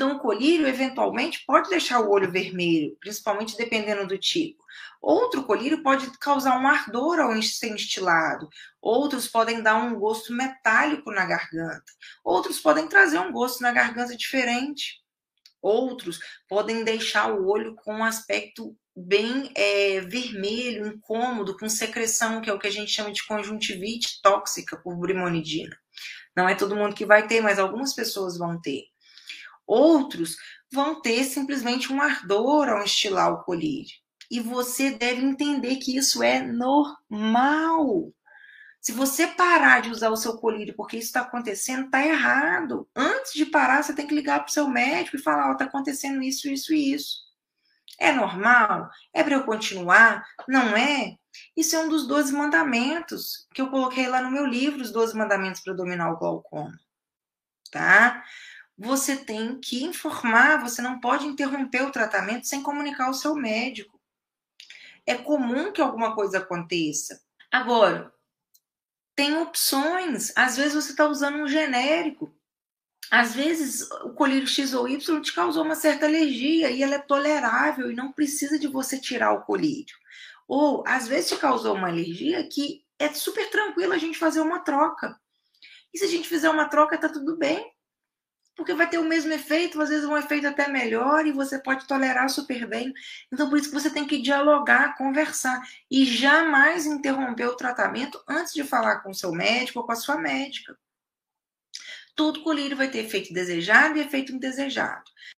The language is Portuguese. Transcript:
Então, o colírio, eventualmente, pode deixar o olho vermelho, principalmente dependendo do tipo. Outro colírio pode causar um ardor ao ser instilado. Outros podem dar um gosto metálico na garganta. Outros podem trazer um gosto na garganta diferente. Outros podem deixar o olho com um aspecto bem é, vermelho, incômodo, com secreção, que é o que a gente chama de conjuntivite tóxica por brimonidina. Não é todo mundo que vai ter, mas algumas pessoas vão ter. Outros vão ter simplesmente um ardor ao estilar o colírio. E você deve entender que isso é normal. Se você parar de usar o seu colírio porque isso está acontecendo, está errado. Antes de parar, você tem que ligar para o seu médico e falar: está acontecendo isso, isso e isso. É normal? É para eu continuar? Não é? Isso é um dos 12 mandamentos que eu coloquei lá no meu livro, os 12 mandamentos para dominar o glaucoma. Tá? Você tem que informar, você não pode interromper o tratamento sem comunicar ao seu médico. É comum que alguma coisa aconteça. Agora, tem opções. Às vezes você está usando um genérico. Às vezes o colírio X ou Y te causou uma certa alergia e ela é tolerável e não precisa de você tirar o colírio. Ou às vezes te causou uma alergia que é super tranquilo a gente fazer uma troca. E se a gente fizer uma troca, tá tudo bem porque vai ter o mesmo efeito, às vezes um efeito até melhor e você pode tolerar super bem. Então, por isso que você tem que dialogar, conversar e jamais interromper o tratamento antes de falar com o seu médico ou com a sua médica. Todo colírio vai ter efeito desejado e efeito indesejado.